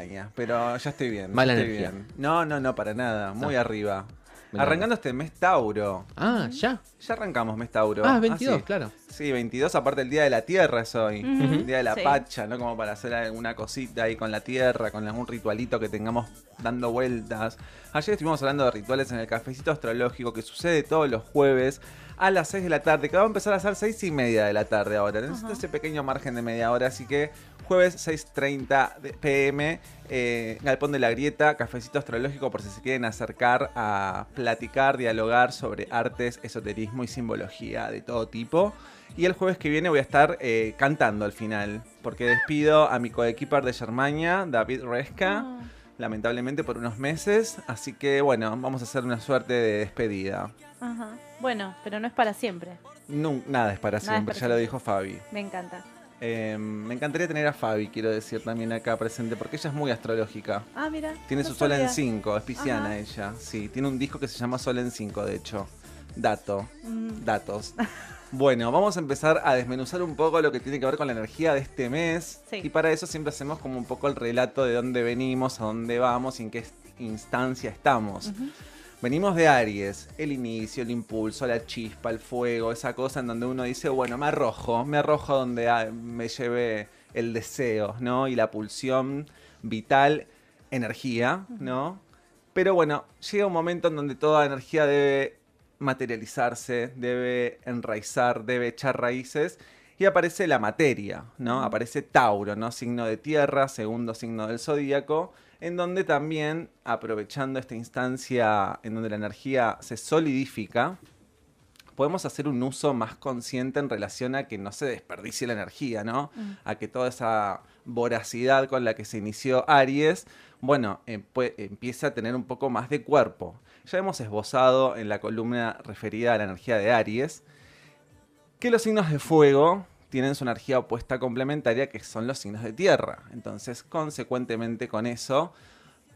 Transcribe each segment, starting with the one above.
extraña, pero ya estoy bien. Mala estoy energía. bien. No, no, no, para nada. Muy Ah. arriba. Arrancando este mes Tauro. Ah, ya. Ya arrancamos mes Tauro. Ah, 22, sí. claro. Sí, 22, aparte el Día de la Tierra es hoy. El Día de la Sí. Pacha, ¿no? Como para hacer alguna cosita ahí con la Tierra, con algún ritualito que tengamos dando vueltas. Ayer estuvimos hablando de rituales en el cafecito astrológico que sucede todos los jueves a las 6 de la tarde, que va a empezar a ser 6 y media de la tarde ahora. Necesito ese pequeño margen de media hora, así que jueves 6.30 de pm, eh, Galpón de la Grieta, cafecito astrológico por si se quieren acercar a platicar, dialogar sobre artes, esoterismo y simbología de todo tipo. Y el jueves que viene voy a estar eh, cantando al final, porque despido a mi coequiper de Germania, David Resca, Ah. Lamentablemente por unos meses. Así que bueno, vamos a hacer una suerte de despedida. Ajá. Bueno, pero no es para siempre. No, nada es para Nada es siempre, para ya lo dijo Fabi. Me encanta. Eh, me encantaría tener a Fabi, quiero decir, también acá presente, porque ella es muy astrológica. Ah, mira. Tiene no su sol en sabía. 5, es pisciana Ajá. ella. Sí, tiene un disco que se llama Sol en 5, de hecho. Dato, Mm. datos. Bueno, vamos a empezar a desmenuzar un poco lo que tiene que ver con la energía de este mes. Sí. Y para eso siempre hacemos como un poco el relato de dónde venimos, a dónde vamos y en qué instancia estamos. Venimos de Aries, el inicio, el impulso, la chispa, el fuego, esa cosa en donde uno dice, bueno, me arrojo, me arrojo donde me lleve el deseo, ¿no? Y la pulsión vital, energía, ¿no? Pero bueno, llega un momento en donde toda energía debe materializarse, debe enraizar, debe echar raíces. Y aparece la materia, ¿no? Aparece Tauro, ¿no? Signo de tierra, segundo signo del zodíaco, en donde también, aprovechando esta instancia en donde la energía se solidifica, podemos hacer un uso más consciente en relación a que no se desperdicie la energía, ¿no? Mm. A que toda esa voracidad con la que se inició Aries, bueno, eh, empieza a tener un poco más de cuerpo. Ya hemos esbozado en la columna referida a la energía de Aries que los signos de fuego tienen su energía opuesta complementaria, que son los signos de tierra. Entonces, consecuentemente con eso,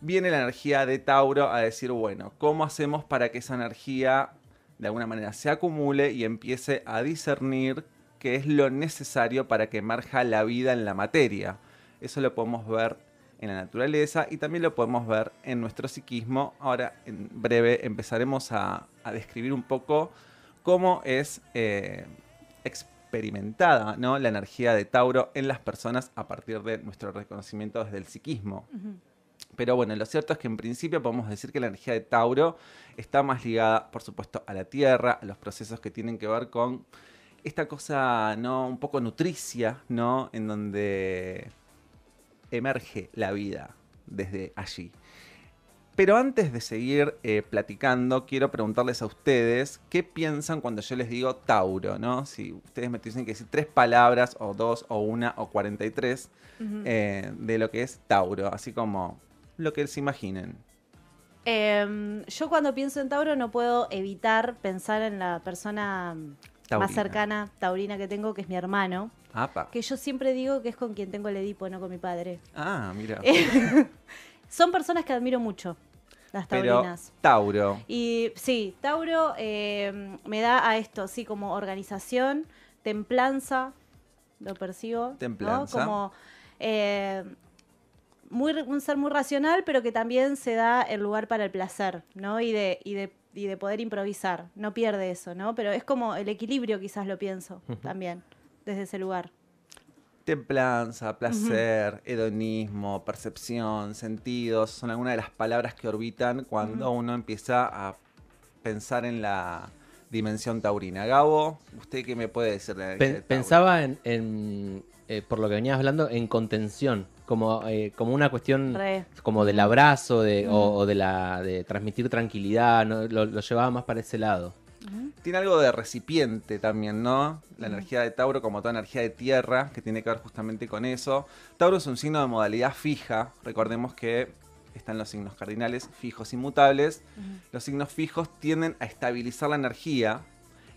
viene la energía de Tauro a decir, bueno, ¿cómo hacemos para que esa energía de alguna manera se acumule y empiece a discernir qué es lo necesario para que emerja la vida en la materia? Eso lo podemos ver en la naturaleza y también lo podemos ver en nuestro psiquismo. Ahora, en breve, empezaremos a, a describir un poco cómo es eh, experimentada ¿no? la energía de Tauro en las personas a partir de nuestro reconocimiento desde el psiquismo. Pero bueno, lo cierto es que en principio podemos decir que la energía de Tauro está más ligada, por supuesto, a la tierra, a los procesos que tienen que ver con esta cosa, ¿no? Un poco nutricia, ¿no? En donde emerge la vida desde allí. Pero antes de seguir eh, platicando, quiero preguntarles a ustedes qué piensan cuando yo les digo Tauro, ¿no? Si ustedes me tienen que decir tres palabras, o dos, o una, o 43, Ujú. eh, de lo que es Tauro, así como lo que se imaginen. Em, yo cuando pienso en Tauro no puedo evitar pensar en la persona Taurina. más cercana, taurina que tengo, que es mi hermano. Apa. Que yo siempre digo que es con quien tengo el Edipo, no con mi padre. Ah, mira. Son personas que admiro mucho, las Pero taurinas. Tauro. Y sí, Tauro eh, me da a esto, sí, como organización, templanza, lo percibo. ¿no? Templanza. Como eh, muy, un ser muy racional, pero que también se da el lugar para el placer, ¿no? Y de, y de, y de poder improvisar. No pierde eso, ¿no? Pero es como el equilibrio, quizás lo pienso también, desde ese lugar. Templanza, placer, hedonismo, percepción, sentidos, son algunas de las palabras que orbitan cuando uno empieza a pensar en la dimensión taurina. Gabo, ¿usted qué me puede decir de Pen- pensaba en, en, eh, por lo que venías hablando, en contención, como, eh, como una cuestión Re. como del abrazo de, Mm. o, o de la de transmitir tranquilidad, ¿no? lo, lo llevaba más para ese lado. Tiene algo de recipiente también, ¿no? La energía de Tauro, como toda energía de tierra, que tiene que ver justamente con eso. Tauro es un signo de modalidad fija. Recordemos que están los signos cardinales fijos y mutables. Los signos fijos tienden a estabilizar la energía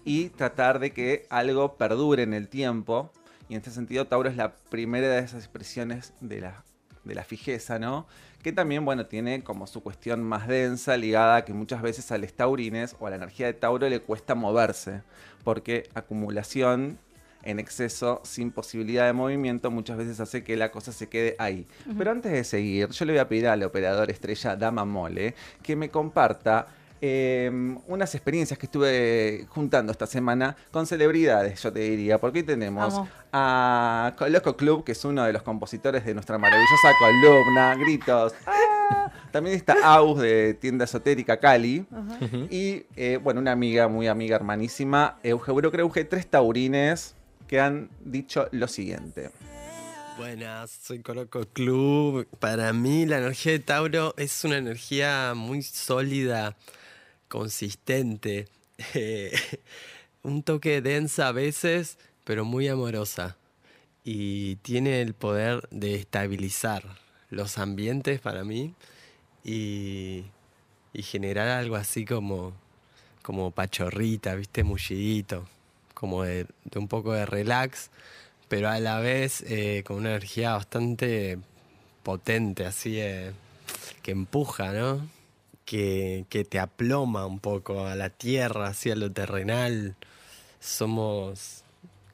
y tratar de que algo perdure en el tiempo. Y en este sentido, Tauro es la primera de esas expresiones de la, de la fijeza, ¿no? Que también, bueno, tiene como su cuestión más densa, ligada a que muchas veces a los taurines o a la energía de Tauro le cuesta moverse, porque acumulación en exceso, sin posibilidad de movimiento, muchas veces hace que la cosa se quede ahí. Pero antes de seguir, yo le voy a pedir al operador estrella Dama Mole que me comparta eh, unas experiencias que estuve juntando esta semana con celebridades, yo te diría, porque hoy tenemos Vamos. a Coloco Club, que es uno de los compositores de nuestra maravillosa columna, gritos. ¡ah! También está Aus de tienda esotérica Cali. Y eh, bueno, una amiga, muy amiga, hermanísima, Euge Creuge, tres taurines que han dicho lo siguiente. Buenas, soy Coloco Club. Para mí la energía de Tauro es una energía muy sólida, consistente, un toque densa a veces, pero muy amorosa. Y tiene el poder de estabilizar los ambientes para mí y, generar algo así como, como pachorrita, viste, mullidito, como de, un poco de relax pero a la vez eh, con una energía bastante potente, así que empuja, ¿no? Que, te aploma un poco a la tierra, así a lo terrenal. Somos,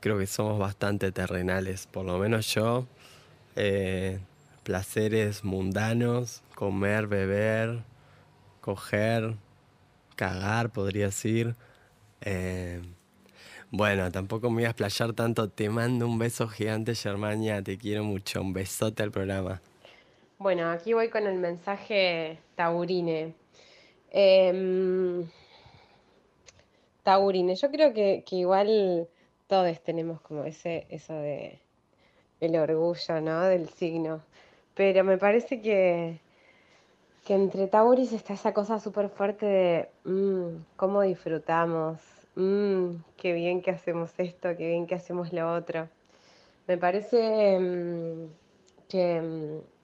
creo que somos bastante terrenales, por lo menos yo. eh, placeres mundanos, comer, beber, coger, cagar, podría decir. Eh, bueno, tampoco me voy a explayar tanto. Te mando un beso gigante, Germania. Te quiero mucho. Un besote al programa. Bueno, aquí voy con el mensaje taurine. Em, taurine, yo creo que, igual todos tenemos como ese, eso de el orgullo, ¿no? Del signo. Pero me parece que, que entre Tauris está esa cosa súper fuerte de mm, cómo disfrutamos, mm, qué bien que hacemos esto, qué bien que hacemos lo otro. Me parece mm, que mm,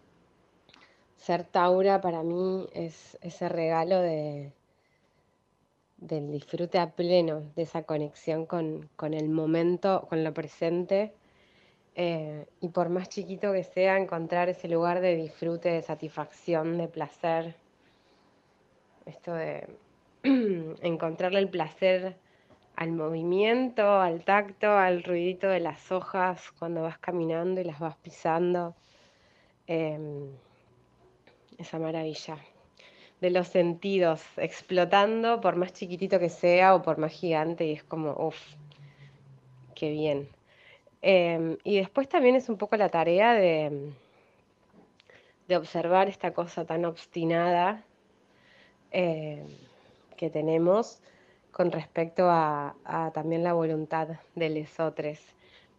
ser Taura para mí es ese regalo de, del disfrute a pleno, de esa conexión con, con el momento, con lo presente. eh, y por más chiquito que sea, encontrar ese lugar de disfrute, de satisfacción, de placer. Esto de encontrarle el placer al movimiento, al tacto, al ruidito de las hojas cuando vas caminando y las vas pisando. Em, esa maravilla de los sentidos explotando por más chiquitito que sea o por más gigante y es como, uff, qué bien. Em, y después también es un poco la tarea de, de observar esta cosa tan obstinada em, que tenemos con respecto a, a también la voluntad de lesotres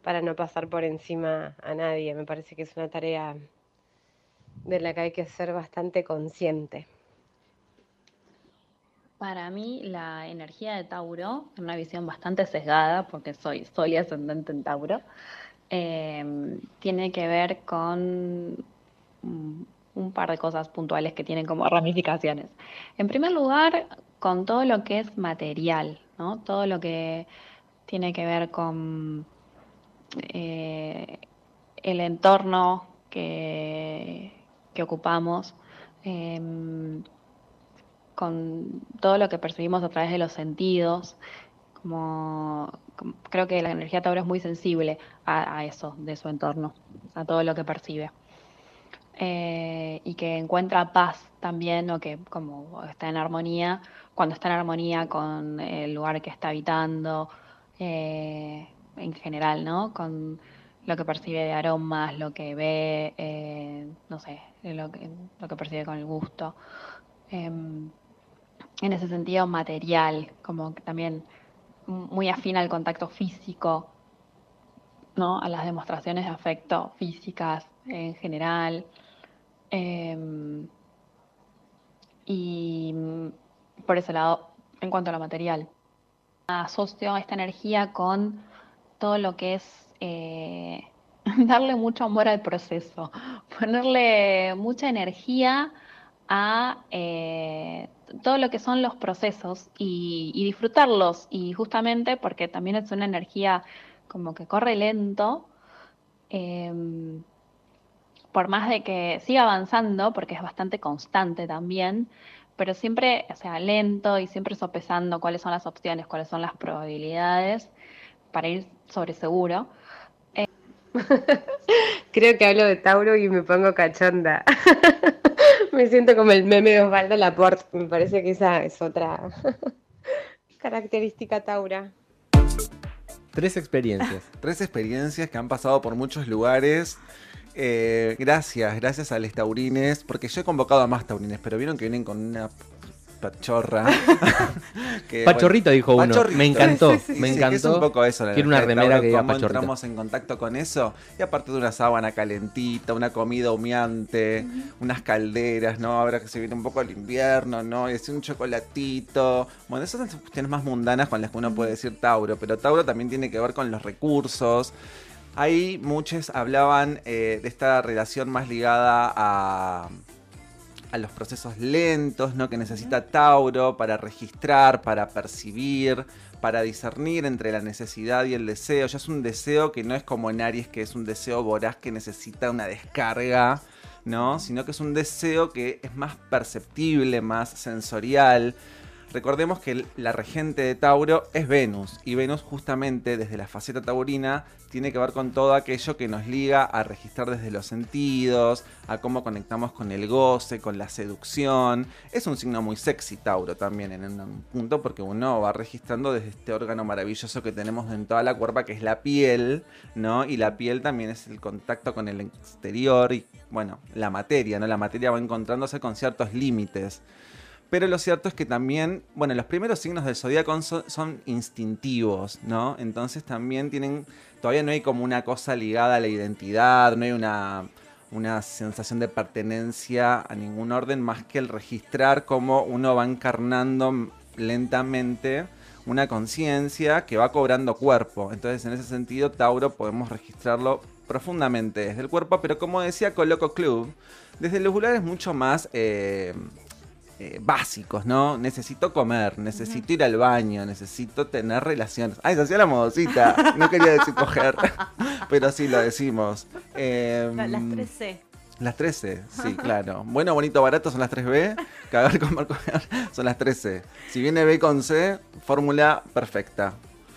para no pasar por encima a nadie. Me parece que es una tarea de la que hay que ser bastante consciente. Para mí, la energía de Tauro, una visión bastante sesgada, porque soy Sol y ascendente en Tauro, eh, tiene que ver con un par de cosas puntuales que tienen como ramificaciones. En primer lugar, con todo lo que es material, ¿no? Todo lo que tiene que ver con eh, el entorno que, que ocupamos, em, con todo lo que percibimos a través de los sentidos, como, creo que la energía Tauro es muy sensible a, a eso, de su entorno, a todo lo que percibe. Eh, y que encuentra paz también, o que como está en armonía, cuando está en armonía con el lugar que está habitando, eh, en general, ¿no? Con lo que percibe de aromas, lo que ve, eh, no sé, lo que, lo que percibe con el gusto. Em, en ese sentido material, como que también muy afín al contacto físico, ¿no? A las demostraciones de afecto físicas en general. Em, y por ese lado, en cuanto a lo material, asocio esta energía con todo lo que es eh, darle mucho amor al proceso, ponerle mucha energía a eh, todo lo que son los procesos y, disfrutarlos. Y justamente porque también es una energía como que corre lento, em, por más de que siga avanzando, porque es bastante constante también, pero siempre, sea, lento y siempre sopesando cuáles son las opciones, cuáles son las probabilidades, para ir sobre seguro. Creo que hablo de Tauro y me pongo cachonda. me siento como el meme de Osvaldo Laporte. Me parece que esa es otra característica Taura. Tres experiencias. Tres experiencias que han pasado por muchos lugares. Eh, gracias, gracias a los taurines, porque yo he convocado a más taurines, pero vieron que vienen con una pachorra. que, Pachorrito dijo uno. Pachorrito. Me encantó, Sí, sí, sí, me encantó. es un poco eso. Quiero una remera que diga entramos en contacto con eso. Y aparte de una sábana calentita, una comida humeante, unas calderas, ¿no? Ahora que se viene un poco el invierno, ¿no? Y así un chocolatito. Bueno, esas son cuestiones más mundanas con las que uno puede decir Tauro. Pero Tauro también tiene que ver con los recursos. Ahí muchos hablaban eh, de esta relación más ligada a, a los procesos lentos, ¿no? Que necesita Tauro para registrar, para percibir, para discernir entre la necesidad y el deseo. Ya es un deseo que no es como en Aries, que es un deseo voraz que necesita una descarga, ¿no? Sino que es un deseo que es más perceptible, más sensorial. Recordemos que la regente de Tauro es Venus y Venus justamente desde la faceta taurina tiene que ver con todo aquello que nos liga a registrar desde los sentidos, a cómo conectamos con el goce, con la seducción. Es un signo muy sexy Tauro también en un punto porque uno va registrando desde este órgano maravilloso que tenemos en toda la cuerpa que es la piel, ¿no? Y la piel también es el contacto con el exterior y bueno, la materia, ¿no? La materia va encontrándose con ciertos límites. Pero lo cierto es que también, bueno, los primeros signos del zodíaco son, instintivos, ¿no? Entonces también tienen, todavía no hay como una cosa ligada a la identidad, no hay una, una sensación de pertenencia a ningún orden más que el registrar cómo uno va encarnando lentamente una conciencia que va cobrando cuerpo. Entonces, en ese sentido, Tauro podemos registrarlo profundamente desde el cuerpo, pero como decía Coloco Club, desde los lugares mucho más eh, eh, básicos, ¿no? Necesito comer, necesito ir al baño, necesito tener relaciones. Ay, se hacía la modosita. No quería decir coger, pero sí lo decimos. Eh, La- Las 3C. Las 13, sí, claro. Bueno, bonito, barato son las 3B. Cagar, comer, comer son las 13. Si viene B con C, fórmula perfecta.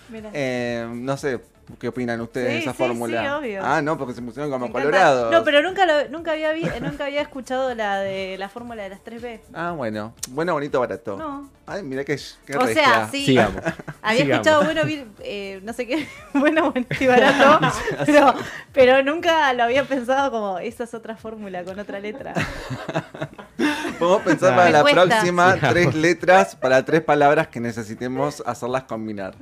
Mira. Eh, no sé, ¿qué opinan ustedes de Sí, esa sí, fórmula? sí, obvio. Ah, no, porque se pusieron como colorados. No, pero nunca, lo- nunca, había, vi- nunca había escuchado la de la fórmula de las 3B. Ah, bueno. Bueno, bonito, barato. No. Ay, mira qué, qué O regia. sea, sí. Sigamos. Había Sigamos. escuchado bueno, vi- eh, no sé qué, bueno, bueno y barato, pero, pero nunca lo había pensado como esa es otra fórmula con otra letra. Podemos pensar Ah. para Me la cuesta. próxima tres letras para tres palabras que necesitemos hacerlas combinar.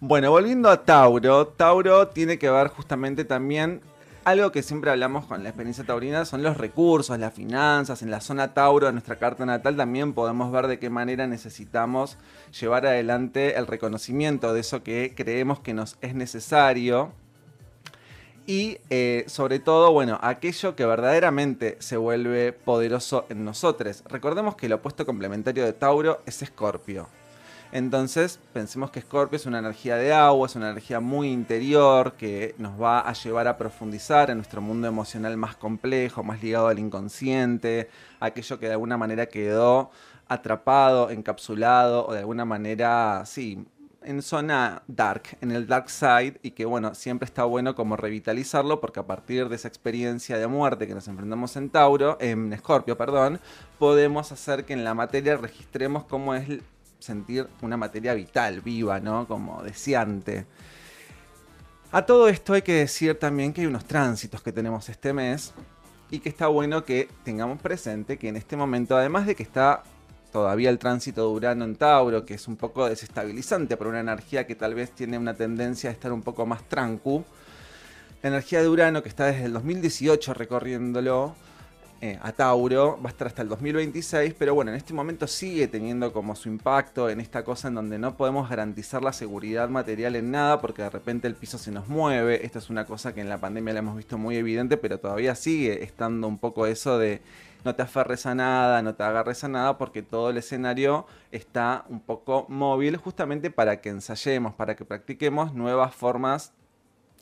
Bueno, volviendo a Tauro, Tauro tiene que ver justamente también algo que siempre hablamos con la experiencia taurina, son los recursos, las finanzas. En la zona Tauro de nuestra carta natal también podemos ver de qué manera necesitamos llevar adelante el reconocimiento de eso que creemos que nos es necesario. Y eh, sobre todo, bueno, aquello que verdaderamente se vuelve poderoso en nosotros. Recordemos que el opuesto complementario de Tauro es Escorpio. Entonces, pensemos que Scorpio es una energía de agua, es una energía muy interior que nos va a llevar a profundizar en nuestro mundo emocional más complejo, más ligado al inconsciente, aquello que de alguna manera quedó atrapado, encapsulado o de alguna manera, sí, en zona dark, en el dark side y que bueno, siempre está bueno como revitalizarlo porque a partir de esa experiencia de muerte que nos enfrentamos en Tauro, en Scorpio, perdón, podemos hacer que en la materia registremos cómo es sentir una materia vital, viva, ¿no? Como deseante. A todo esto hay que decir también que hay unos tránsitos que tenemos este mes y que está bueno que tengamos presente que en este momento, además de que está todavía el tránsito de Urano en Tauro, que es un poco desestabilizante por una energía que tal vez tiene una tendencia a estar un poco más trancu, la energía de Urano que está desde el 2018 recorriéndolo, eh, a Tauro, va a estar hasta el 2026, pero bueno, en este momento sigue teniendo como su impacto en esta cosa en donde no podemos garantizar la seguridad material en nada porque de repente el piso se nos mueve. Esta es una cosa que en la pandemia la hemos visto muy evidente, pero todavía sigue estando un poco eso de no te aferres a nada, no te agarres a nada porque todo el escenario está un poco móvil justamente para que ensayemos, para que practiquemos nuevas formas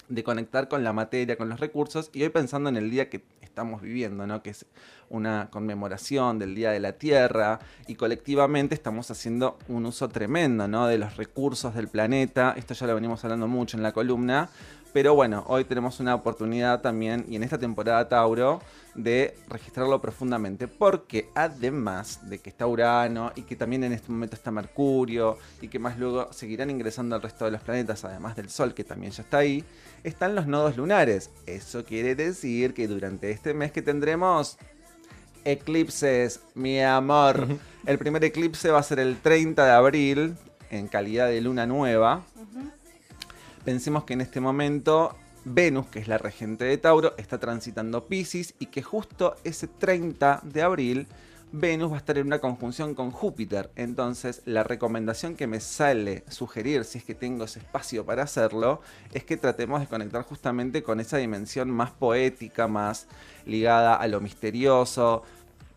de conectar con la materia, con los recursos y hoy pensando en el día que estamos viviendo, ¿no? Que es una conmemoración del Día de la Tierra y colectivamente estamos haciendo un uso tremendo, ¿no? De los recursos del planeta. Esto ya lo venimos hablando mucho en la columna. Pero bueno, hoy tenemos una oportunidad también, y en esta temporada Tauro, de registrarlo profundamente. Porque además de que está Urano y que también en este momento está Mercurio y que más luego seguirán ingresando al resto de los planetas, además del Sol, que también ya está ahí, están los nodos lunares. Eso quiere decir que durante este mes que tendremos eclipses, mi amor. El primer eclipse va a ser el 30 de abril, en calidad de luna nueva. Pensemos que en este momento Venus, que es la regente de Tauro, está transitando Pisces y que justo ese 30 de abril Venus va a estar en una conjunción con Júpiter. Entonces, la recomendación que me sale sugerir, si es que tengo ese espacio para hacerlo, es que tratemos de conectar justamente con esa dimensión más poética, más ligada a lo misterioso.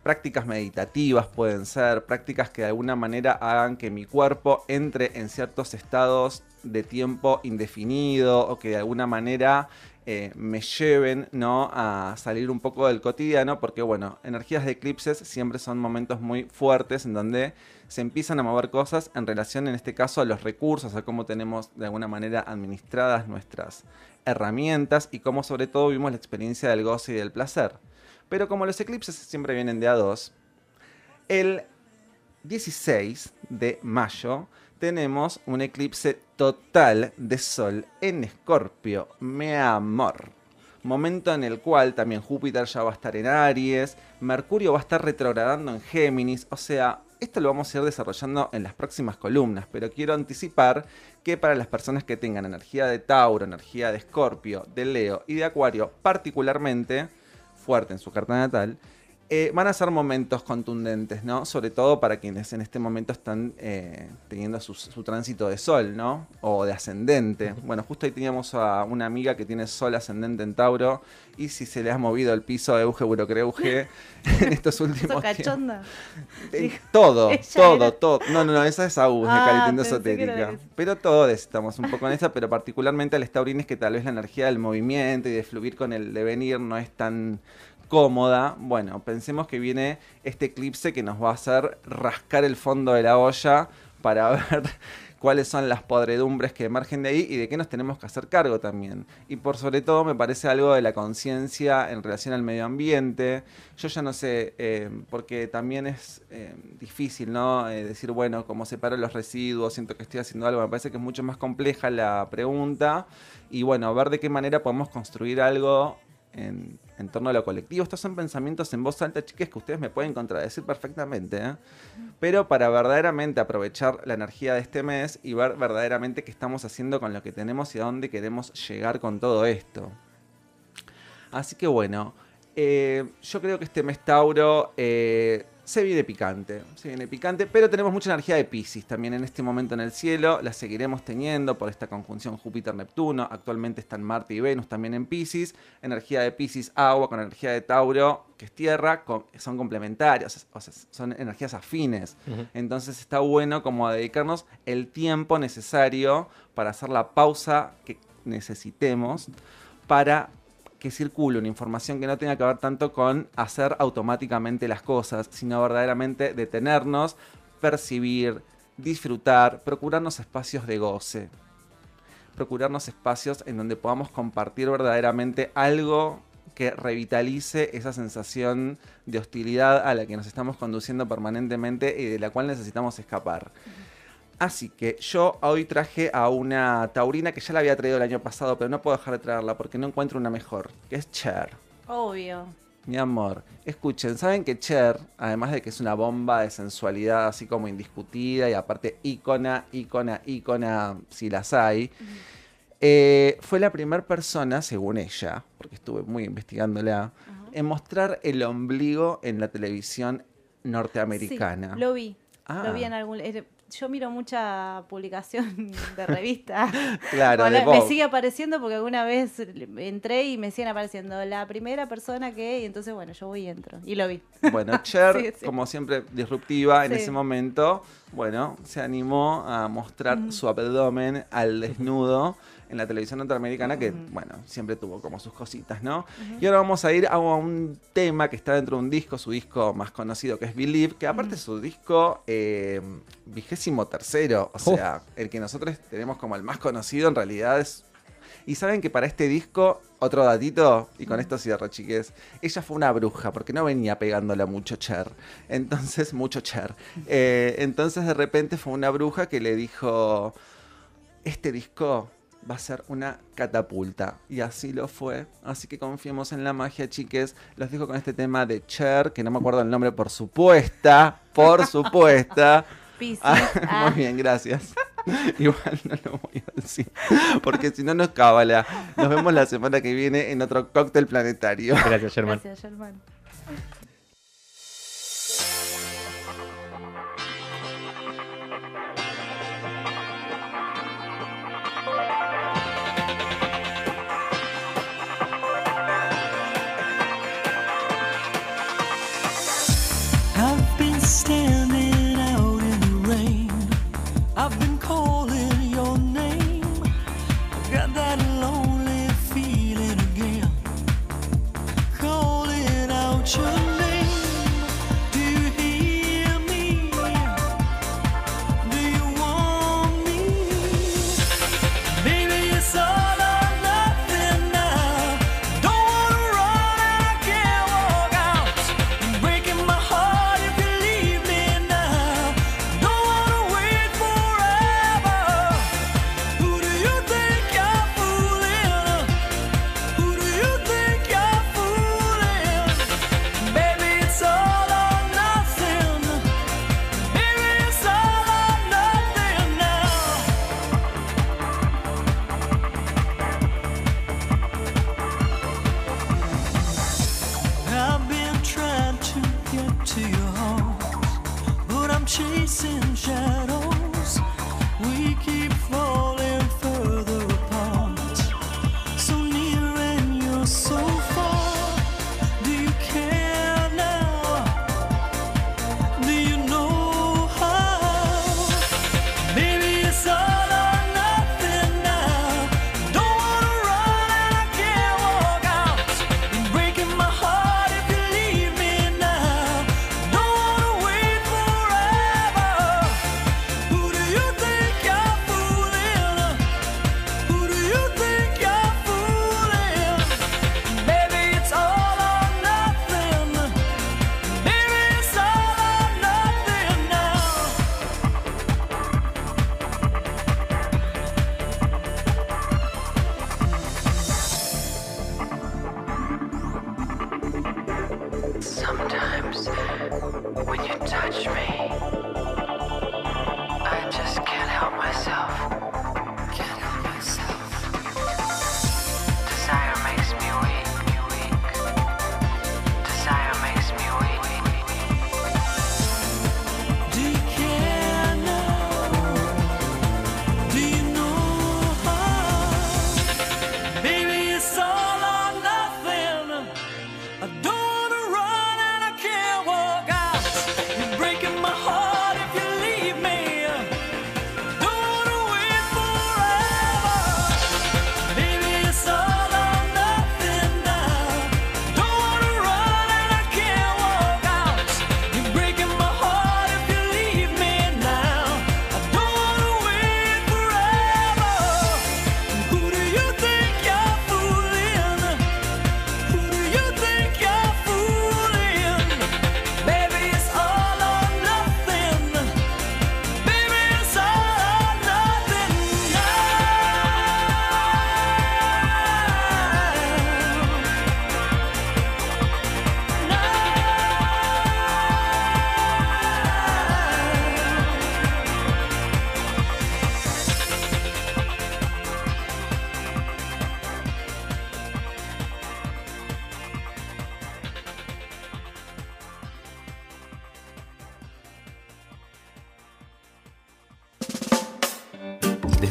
Prácticas meditativas pueden ser, prácticas que de alguna manera hagan que mi cuerpo entre en ciertos estados de tiempo indefinido o que de alguna manera eh, me lleven ¿no? a salir un poco del cotidiano, porque bueno, energías de eclipses siempre son momentos muy fuertes en donde se empiezan a mover cosas en relación, en este caso, a los recursos, a cómo tenemos de alguna manera administradas nuestras herramientas y cómo sobre todo vimos la experiencia del goce y del placer. Pero como los eclipses siempre vienen de a dos, el 16 de mayo tenemos un eclipse total de Sol en Escorpio, mi amor. Momento en el cual también Júpiter ya va a estar en Aries, Mercurio va a estar retrogradando en Géminis, o sea, esto lo vamos a ir desarrollando en las próximas columnas, pero quiero anticipar que para las personas que tengan energía de Tauro, energía de Escorpio, de Leo y de Acuario, particularmente fuerte en su carta natal, eh, van a ser momentos contundentes, ¿no? Sobre todo para quienes en este momento están eh, teniendo su, tránsito de sol, ¿no? O de ascendente. Bueno, justo ahí teníamos a una amiga que tiene sol ascendente en Tauro y si se le ha movido el piso a Euge Burocreuge en estos últimos cachonda? Eh, todo, todo, todo. No, no, no, esa es Agus de ah, Esotérica. Pero todos estamos un poco en esa, pero particularmente al es que tal vez la energía del movimiento y de fluir con el devenir no es tan cómoda, bueno, pensemos que viene este eclipse que nos va a hacer rascar el fondo de la olla para ver cuáles son las podredumbres que emergen de ahí y de qué nos tenemos que hacer cargo también. Y por sobre todo me parece algo de la conciencia en relación al medio ambiente. Yo ya no sé, eh, porque también es eh, difícil, ¿no? Eh, decir, bueno, cómo separo los residuos, siento que estoy haciendo algo. Me parece que es mucho más compleja la pregunta. Y bueno, ver de qué manera podemos construir algo en, torno a lo colectivo. Estos son pensamientos en voz alta, chicas, que ustedes me pueden contradecir perfectamente. ¿eh? Pero para verdaderamente aprovechar la energía de este mes y ver verdaderamente qué estamos haciendo con lo que tenemos y a dónde queremos llegar con todo esto. Así que bueno, eh, yo creo que este mes Tauro eh, se viene picante, se viene picante, pero tenemos mucha energía de Pisces también en este momento en el cielo, la seguiremos teniendo por esta conjunción Júpiter-Neptuno, actualmente están Marte y Venus también en Pisces, energía de Pisces agua con energía de Tauro, que es tierra, son complementarias, o sea, son energías afines, entonces está bueno como dedicarnos el tiempo necesario para hacer la pausa que necesitemos para que circule una información que no tenga que ver tanto con hacer automáticamente las cosas, sino verdaderamente detenernos, percibir, disfrutar, procurarnos espacios de goce, procurarnos espacios en donde podamos compartir verdaderamente algo que revitalice esa sensación de hostilidad a la que nos estamos conduciendo permanentemente y de la cual necesitamos escapar. Así que yo hoy traje a una taurina que ya la había traído el año pasado, pero no puedo dejar de traerla porque no encuentro una mejor, que es Cher. Obvio. Mi amor, escuchen, ¿saben que Cher, además de que es una bomba de sensualidad así como indiscutida y aparte ícona, ícona, ícona, si las hay, eh, fue la primera persona, según ella, porque estuve muy investigándola, en mostrar el ombligo en la televisión norteamericana. lo vi. Lo vi ah. en algún yo miro mucha publicación de revista. claro, me sigue apareciendo porque alguna vez entré y me siguen apareciendo la primera persona que, y entonces bueno, yo voy y entro. Y lo vi. Bueno, Cher, como siempre, disruptiva en ese momento, bueno, se animó a mostrar su abdomen al desnudo en la televisión norteamericana que, bueno, siempre tuvo como sus cositas, ¿no? Y ahora vamos a ir a un tema que está dentro de un disco, su disco más conocido que es Believe, que aparte es su disco eh, vigésimo tercero, o sea, el que nosotros tenemos como el más conocido en realidad es... Y saben que para este disco, otro datito, y con esto cierro, chiques, ella fue una bruja, porque no venía pegándola mucho Cher. Entonces, mucho Cher. Eh, entonces, de repente fue una bruja que le dijo, este disco va a ser una catapulta. Y así lo fue. Así que confiemos en la magia, chiques. Los dejo con este tema de Cher, que no me acuerdo el nombre, por supuesta. Por supuesta. Ah, Ah. Muy bien, gracias. Igual no lo voy a decir. Porque si no nos cábala. Nos vemos la semana que viene en otro cóctel planetario. Gracias, Germán. Gracias, Germán.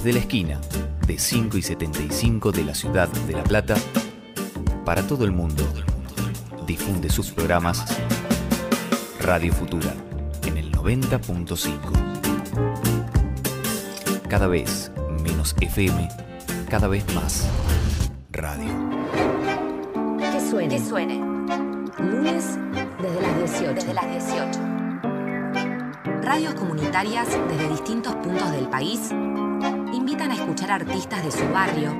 Desde la esquina de 5 y 75 de la ciudad de La Plata, para todo el mundo, difunde sus programas Radio Futura en el 90.5. Cada vez menos FM cada vez más. Radio. Que suene. Que suene. Lunes desde las 18. Desde las 18. Radios comunitarias desde distintos puntos del país invitan a escuchar artistas de su barrio,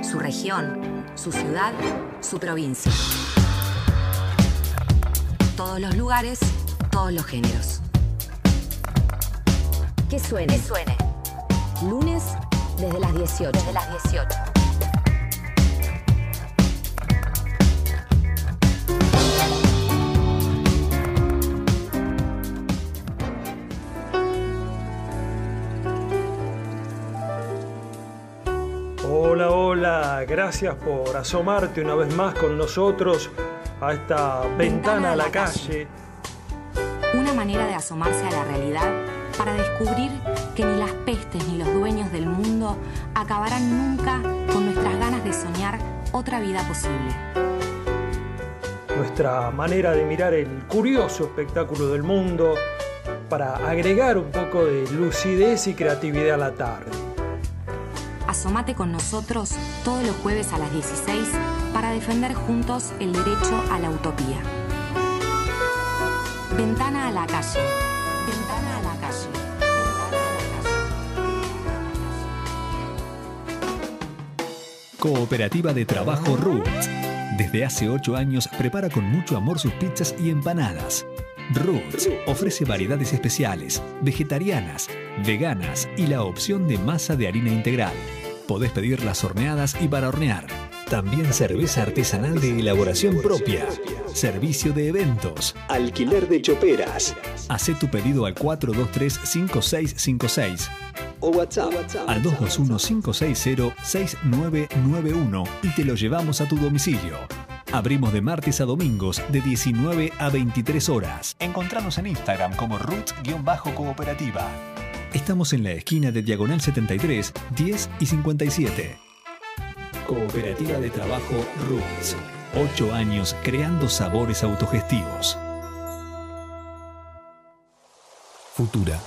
su región, su ciudad, su provincia. Todos los lugares, todos los géneros. Que suene. Que suene. Lunes desde las 18. Desde las 18. Gracias por asomarte una vez más con nosotros a esta ventana a la calle. Una manera de asomarse a la realidad para descubrir que ni las pestes ni los dueños del mundo acabarán nunca con nuestras ganas de soñar otra vida posible. Nuestra manera de mirar el curioso espectáculo del mundo para agregar un poco de lucidez y creatividad a la tarde. Asómate con nosotros todos los jueves a las 16 para defender juntos el derecho a la utopía. Ventana a la calle. Ventana a la calle. Cooperativa de Trabajo Roots. Desde hace ocho años prepara con mucho amor sus pizzas y empanadas. Roots ofrece variedades especiales, vegetarianas, veganas y la opción de masa de harina integral. Podés pedir las horneadas y para hornear. También cerveza artesanal de elaboración propia. Servicio de eventos. Alquiler de choperas. Hacé tu pedido al 423-5656 o WhatsApp al 221-560-6991 y te lo llevamos a tu domicilio. Abrimos de martes a domingos de 19 a 23 horas. Encontranos en Instagram como Roots-Cooperativa. Estamos en la esquina de Diagonal 73, 10 y 57. Cooperativa de Trabajo Roots. Ocho años creando sabores autogestivos. Futura